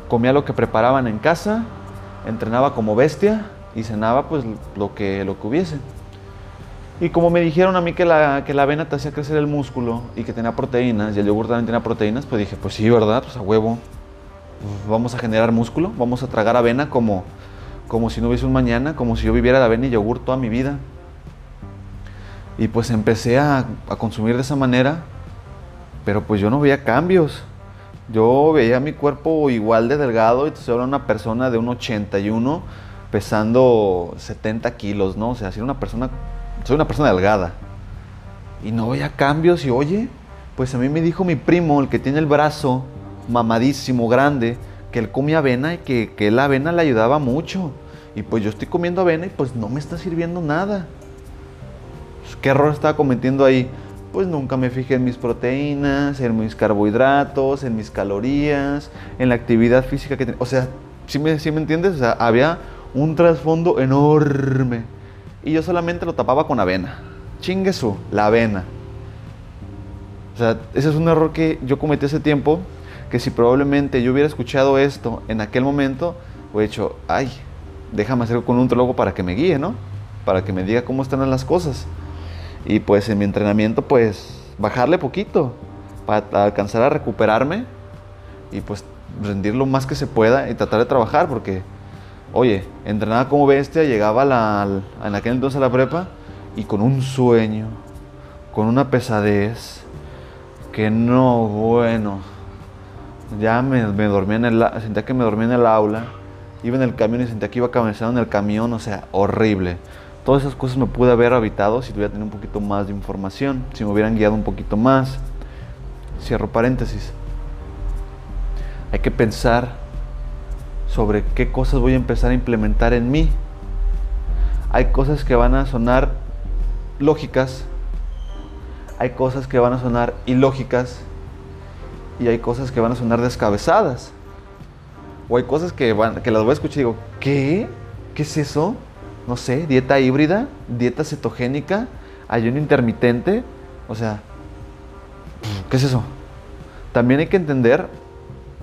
comía lo que preparaban en casa, entrenaba como bestia y cenaba pues lo que, lo que hubiese. Y como me dijeron a mí que la, que la avena te hacía crecer el músculo y que tenía proteínas, y el yogur también tenía proteínas, pues dije, pues sí, ¿verdad? Pues a huevo. Vamos a generar músculo, vamos a tragar avena como, como si no hubiese un mañana, como si yo viviera de avena y yogur toda mi vida. Y pues empecé a, a consumir de esa manera, pero pues yo no veía cambios. Yo veía mi cuerpo igual de delgado y te era una persona de un 81 pesando 70 kilos, ¿no? O sea, soy una persona, soy una persona delgada. Y no veía cambios y oye, pues a mí me dijo mi primo, el que tiene el brazo mamadísimo, grande, que él comía avena y que, que la avena le ayudaba mucho. Y pues yo estoy comiendo avena y pues no me está sirviendo nada. ¿Qué error estaba cometiendo ahí? Pues nunca me fijé en mis proteínas, en mis carbohidratos, en mis calorías, en la actividad física que tenía. O sea, ¿sí me, me entiendes? O sea, había un trasfondo enorme. Y yo solamente lo tapaba con avena. Chingue su, la avena. O sea, ese es un error que yo cometí hace tiempo que si probablemente yo hubiera escuchado esto en aquel momento, hubiera dicho, ay, déjame hacer con un nutrólogo para que me guíe, ¿no? Para que me diga cómo están las cosas. Y pues en mi entrenamiento, pues bajarle poquito para alcanzar a recuperarme y pues rendir lo más que se pueda y tratar de trabajar porque, oye, entrenaba como bestia, llegaba la, en aquel entonces a la prepa y con un sueño, con una pesadez, que no, bueno, ya me, me dormía en el, sentía que me dormía en el aula, iba en el camión y sentía que iba caminando en el camión, o sea, horrible. Todas esas cosas me pude haber habitado si tuviera tenido un poquito más de información, si me hubieran guiado un poquito más. Cierro paréntesis. Hay que pensar sobre qué cosas voy a empezar a implementar en mí. Hay cosas que van a sonar lógicas, hay cosas que van a sonar ilógicas y hay cosas que van a sonar descabezadas. O hay cosas que, van, que las voy a escuchar y digo, ¿qué? ¿Qué es eso? No sé, dieta híbrida, dieta cetogénica, ayuno intermitente. O sea, ¿qué es eso? También hay que entender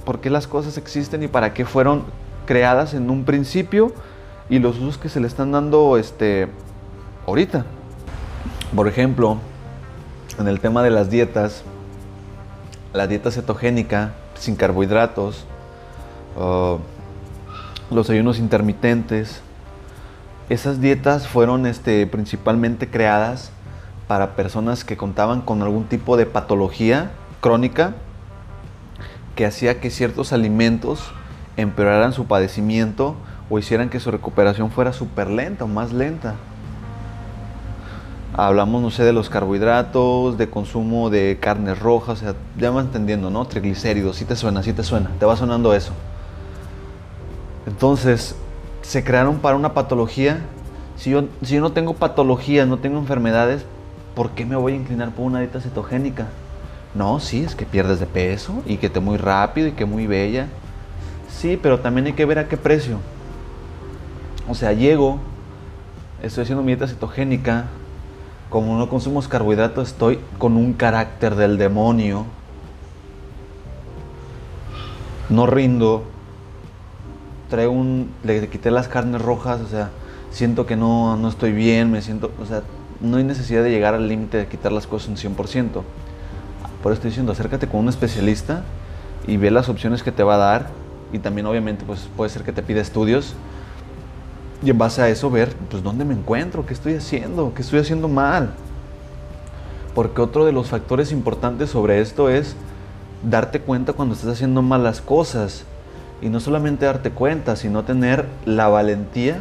por qué las cosas existen y para qué fueron creadas en un principio y los usos que se le están dando este, ahorita. Por ejemplo, en el tema de las dietas, la dieta cetogénica, sin carbohidratos, uh, los ayunos intermitentes. Esas dietas fueron este, principalmente creadas para personas que contaban con algún tipo de patología crónica que hacía que ciertos alimentos empeoraran su padecimiento o hicieran que su recuperación fuera súper lenta o más lenta. Hablamos, no sé, de los carbohidratos, de consumo de carnes rojas, o sea, ya me entendiendo, ¿no? Triglicéridos, sí te suena, sí te suena, te va sonando eso. Entonces, se crearon para una patología. Si yo, si yo no tengo patologías, no tengo enfermedades, ¿por qué me voy a inclinar por una dieta cetogénica? No, sí, es que pierdes de peso y que te muy rápido y que muy bella. Sí, pero también hay que ver a qué precio. O sea, llego, estoy haciendo mi dieta cetogénica, como no consumo carbohidratos, estoy con un carácter del demonio. No rindo. Traigo un, le quité las carnes rojas, o sea, siento que no, no estoy bien, me siento, o sea, no hay necesidad de llegar al límite de quitar las cosas un 100%. Por eso estoy diciendo, acércate con un especialista y ve las opciones que te va a dar y también obviamente pues puede ser que te pida estudios y en base a eso ver pues dónde me encuentro, qué estoy haciendo, qué estoy haciendo mal. Porque otro de los factores importantes sobre esto es darte cuenta cuando estás haciendo malas cosas y no solamente darte cuenta, sino tener la valentía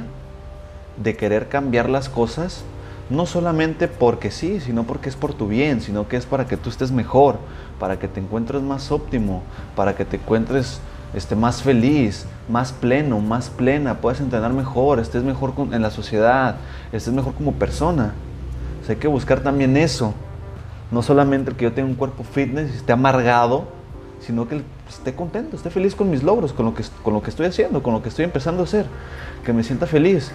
de querer cambiar las cosas no solamente porque sí, sino porque es por tu bien, sino que es para que tú estés mejor, para que te encuentres más óptimo, para que te encuentres este, más feliz, más pleno, más plena, puedas entrenar mejor, estés mejor en la sociedad, estés mejor como persona. hay que buscar también eso. No solamente el que yo tenga un cuerpo fitness y esté amargado, sino que esté contento, esté feliz con mis logros, con lo, que, con lo que estoy haciendo, con lo que estoy empezando a hacer, que me sienta feliz.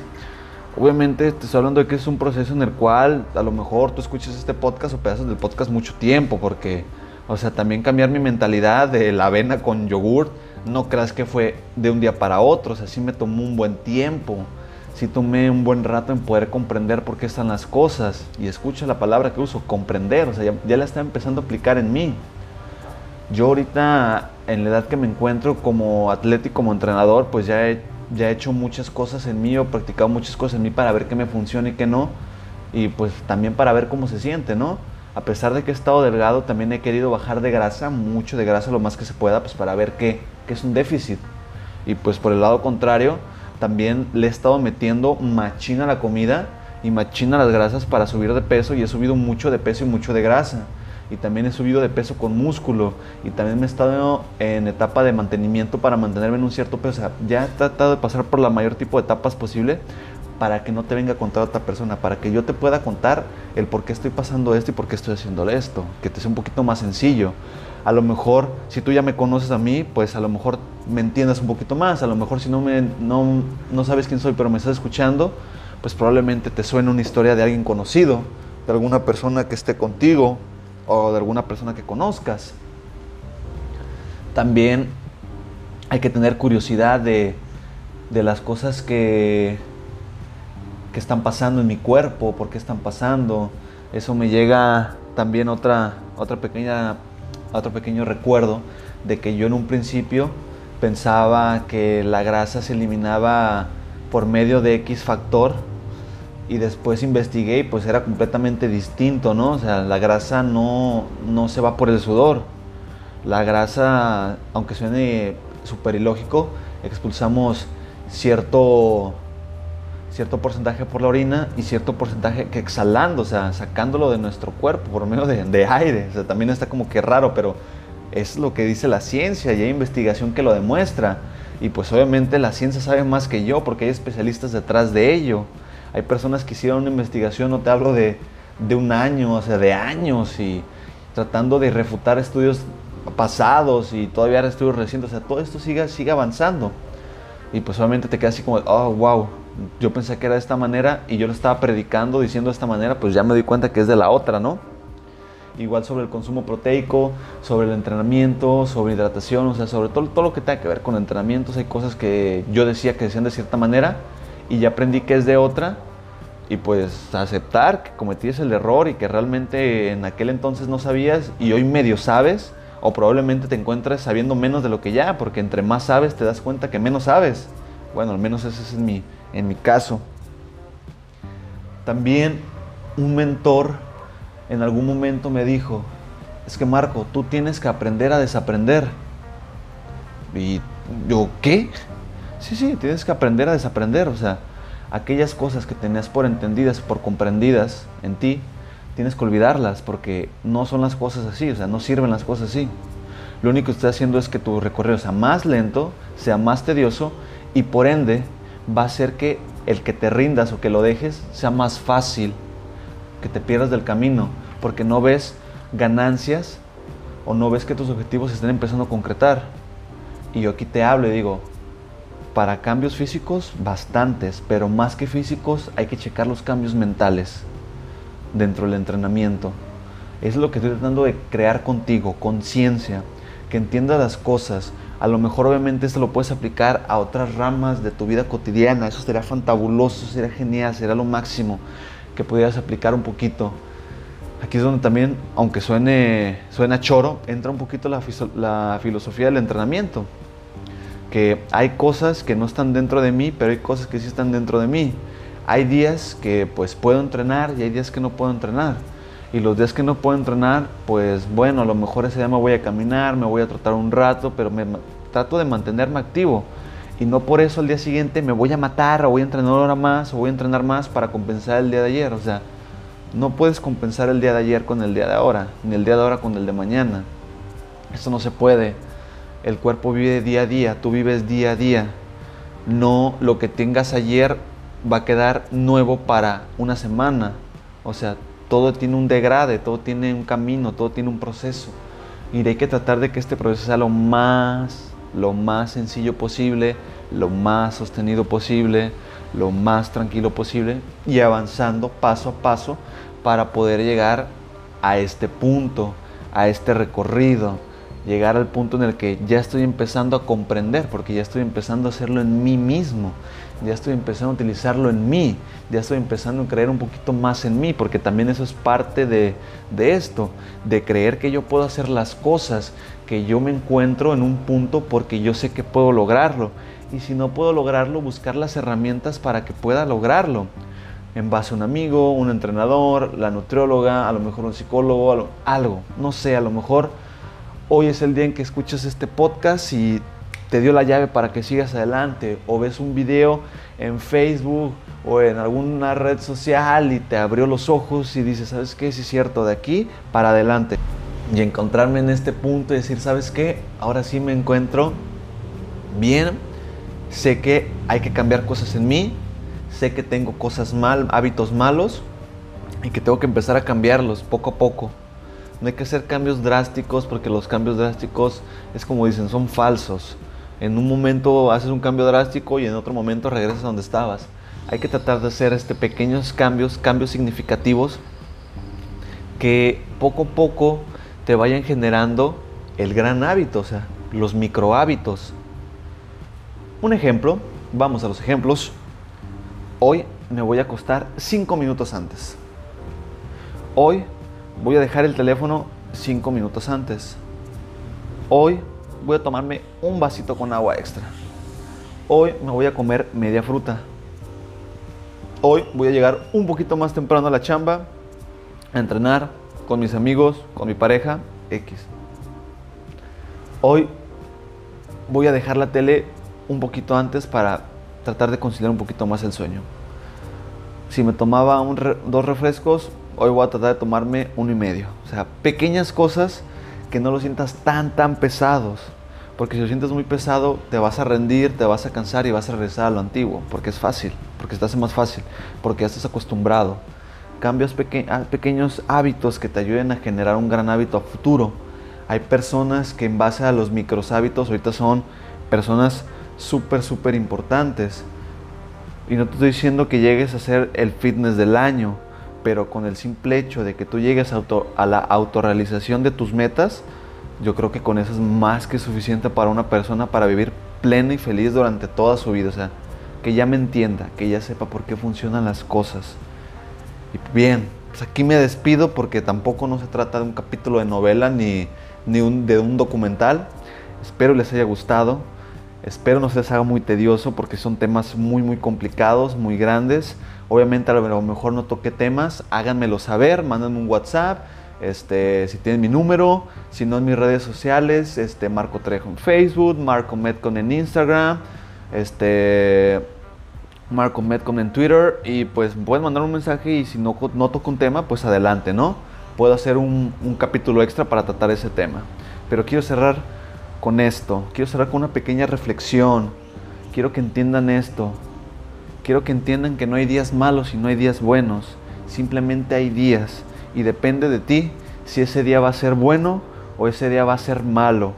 Obviamente te estoy hablando de que es un proceso en el cual a lo mejor tú escuchas este podcast o pedazos del podcast mucho tiempo, porque, o sea, también cambiar mi mentalidad de la avena con yogur, no creas que fue de un día para otro, o sea, sí me tomó un buen tiempo, sí tomé un buen rato en poder comprender por qué están las cosas, y escucha la palabra que uso, comprender, o sea, ya, ya la está empezando a aplicar en mí. Yo ahorita, en la edad que me encuentro como atlético, como entrenador, pues ya he ya he hecho muchas cosas en mí o practicado muchas cosas en mí para ver qué me funciona y qué no. Y pues también para ver cómo se siente, ¿no? A pesar de que he estado delgado, también he querido bajar de grasa, mucho de grasa, lo más que se pueda, pues para ver qué, qué es un déficit. Y pues por el lado contrario, también le he estado metiendo machina a la comida y machina las grasas para subir de peso y he subido mucho de peso y mucho de grasa y también he subido de peso con músculo y también me he estado en etapa de mantenimiento para mantenerme en un cierto peso. O sea, ya he tratado de pasar por la mayor tipo de etapas posible para que no te venga a contar otra persona, para que yo te pueda contar el por qué estoy pasando esto y por qué estoy haciendo esto, que te sea un poquito más sencillo. A lo mejor, si tú ya me conoces a mí, pues a lo mejor me entiendas un poquito más, a lo mejor si no, me, no, no sabes quién soy, pero me estás escuchando, pues probablemente te suene una historia de alguien conocido, de alguna persona que esté contigo, o de alguna persona que conozcas. También hay que tener curiosidad de, las cosas que, que están pasando en mi cuerpo, por qué están pasando. Eso me llega también otra, otra pequeña, otro pequeño recuerdo de que yo en un principio pensaba que la grasa se eliminaba por medio de X factor y después investigué y pues era completamente distinto, ¿no? O sea, la grasa no, no se va por el sudor. La grasa, aunque suene súper ilógico, expulsamos cierto, cierto porcentaje por la orina y cierto porcentaje que exhalando, o sea, sacándolo de nuestro cuerpo por medio de, de aire. O sea, también está como que raro, pero es lo que dice la ciencia y hay investigación que lo demuestra. Y pues obviamente la ciencia sabe más que yo porque hay especialistas detrás de ello. Hay personas que hicieron una investigación, no te hablo de, un año, o sea, de años y tratando de refutar estudios pasados y todavía estudios recientes, o sea, todo esto sigue, sigue avanzando. Y pues solamente te quedas así como, oh, wow, yo pensé que era de esta manera y yo lo estaba predicando diciendo de esta manera, pues ya me di cuenta que es de la otra, ¿no? Igual sobre el consumo proteico, sobre el entrenamiento, sobre hidratación, o sea, sobre todo, todo lo que tenga que ver con entrenamientos. Hay cosas que yo decía que decían de cierta manera y ya aprendí que es de otra y pues aceptar que cometiste el error y que realmente en aquel entonces no sabías y hoy medio sabes o probablemente te encuentres sabiendo menos de lo que ya, porque entre más sabes te das cuenta que menos sabes. Bueno, al menos ese es en mi, en mi caso. También un mentor en algún momento me dijo, es que Marco, tú tienes que aprender a desaprender. Y yo, ¿qué? Sí, sí, tienes que aprender a desaprender. O sea, aquellas cosas que tenías por entendidas, por comprendidas en ti, tienes que olvidarlas porque no son las cosas así, o sea, no sirven las cosas así. Lo único que estás haciendo es que tu recorrido sea más lento, sea más tedioso y por ende va a hacer que el que te rindas o que lo dejes sea más fácil, que te pierdas del camino, porque no ves ganancias o no ves que tus objetivos se estén empezando a concretar. Y yo aquí te hablo y digo, para cambios físicos, bastantes, pero más que físicos hay que checar los cambios mentales dentro del entrenamiento. Es lo que estoy tratando de crear contigo, conciencia, que entiendas las cosas. A lo mejor obviamente esto lo puedes aplicar a otras ramas de tu vida cotidiana. Eso sería fantabuloso, sería genial, sería lo máximo que pudieras aplicar un poquito. Aquí es donde también, aunque suene, suena choro, entra un poquito la, la filosofía del entrenamiento. Que hay cosas que no están dentro de mí, pero hay cosas que sí están dentro de mí. Hay días que pues puedo entrenar y hay días que no puedo entrenar. Y los días que no puedo entrenar, pues bueno, a lo mejor ese día me voy a caminar, me voy a tratar un rato, pero me trato de mantenerme activo. Y no por eso al día siguiente me voy a matar o voy a entrenar ahora más o voy a entrenar más para compensar el día de ayer. O sea, no puedes compensar el día de ayer con el día de ahora, ni el día de ahora con el de mañana. Eso no se puede. El cuerpo vive día a día, tú vives día a día. No lo que tengas ayer va a quedar nuevo para una semana. O sea, todo tiene un degrade, todo tiene un camino, todo tiene un proceso. Y hay que tratar de que este proceso sea lo más, lo más sencillo posible, lo más sostenido posible, lo más tranquilo posible y avanzando paso a paso para poder llegar a este punto, a este recorrido, llegar al punto en el que ya estoy empezando a comprender, porque ya estoy empezando a hacerlo en mí mismo, ya estoy empezando a utilizarlo en mí, ya estoy empezando a creer un poquito más en mí, porque también eso es parte de, de esto, de creer que yo puedo hacer las cosas, que yo me encuentro en un punto porque yo sé que puedo lograrlo. Y si no puedo lograrlo, buscar las herramientas para que pueda lograrlo. En base a un amigo, un entrenador, la nutrióloga, a lo mejor un psicólogo, algo, no sé, a lo mejor hoy es el día en que escuchas este podcast y te dio la llave para que sigas adelante, o ves un video en Facebook o en alguna red social y te abrió los ojos y dices, ¿sabes qué? Sí es cierto, de aquí para adelante. Y encontrarme en este punto y decir, ¿sabes qué? Ahora sí me encuentro bien, sé que hay que cambiar cosas en mí, sé que tengo cosas mal, hábitos malos y que tengo que empezar a cambiarlos poco a poco. No hay que hacer cambios drásticos porque los cambios drásticos es como dicen, son falsos. En un momento haces un cambio drástico y en otro momento regresas a donde estabas. Hay que tratar de hacer este pequeños cambios, cambios significativos que poco a poco te vayan generando el gran hábito, o sea, los micro hábitos. Un ejemplo, vamos a los ejemplos. Hoy me voy a acostar 5 minutos antes. Hoy voy a dejar el teléfono 5 minutos antes. Hoy voy a tomarme un vasito con agua extra. Hoy me voy a comer media fruta. Hoy voy a llegar un poquito más temprano a la chamba, a entrenar con mis amigos, con mi pareja, X. Hoy voy a dejar la tele un poquito antes para tratar de conciliar un poquito más el sueño. Si me tomaba dos refrescos, hoy voy a tratar de tomarme uno y medio. O sea, pequeñas cosas que no lo sientas tan, tan pesados. Porque si lo sientes muy pesado, te vas a rendir, te vas a cansar y vas a regresar a lo antiguo. Porque es fácil, porque se te hace más fácil, porque ya estás acostumbrado. Cambios ah, pequeños hábitos que te ayuden a generar un gran hábito a futuro. Hay personas que en base a los micros hábitos ahorita son personas súper, súper importantes. Y no te estoy diciendo que llegues a hacer el fitness del año, pero con el simple hecho de que tú llegues a, a la autorrealización de tus metas, yo creo que con eso es más que suficiente para una persona para vivir plena y feliz durante toda su vida. O sea, que ya me entienda, que ya sepa por qué funcionan las cosas. Y bien, pues aquí me despido porque tampoco no se trata de un capítulo de novela ni, ni de un documental. Espero les haya gustado. Espero no se les haga muy tedioso porque son temas muy muy complicados, muy grandes. Obviamente a lo mejor no toque temas, háganmelo saber, mándenme un WhatsApp este, si tienen mi número, si no en mis redes sociales, este, Marco Trejo en Facebook, Marco Metcon en Instagram, este, Marco Metcon en Twitter y pues pueden mandar un mensaje y si no, no toco un tema, pues adelante, ¿no? Puedo hacer un, un capítulo extra para tratar ese tema. Pero quiero cerrar con esto, quiero cerrar con una pequeña reflexión, quiero que entiendan esto, quiero que entiendan que no hay días malos y no hay días buenos, simplemente hay días y depende de ti si ese día va a ser bueno o ese día va a ser malo.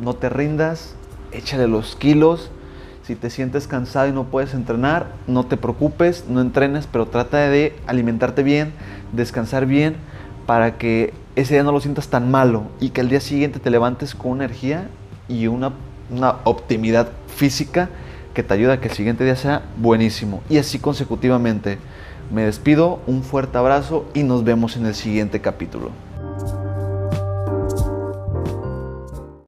No te rindas, échale los kilos. Si te sientes cansado y no puedes entrenar, no te preocupes, no entrenes, pero trata de alimentarte bien, descansar bien, para que ese día no lo sientas tan malo y que al día siguiente te levantes con energía y una, una optimidad física que te ayuda a que el siguiente día sea buenísimo. Y así consecutivamente. Me despido, un fuerte abrazo y nos vemos en el siguiente capítulo.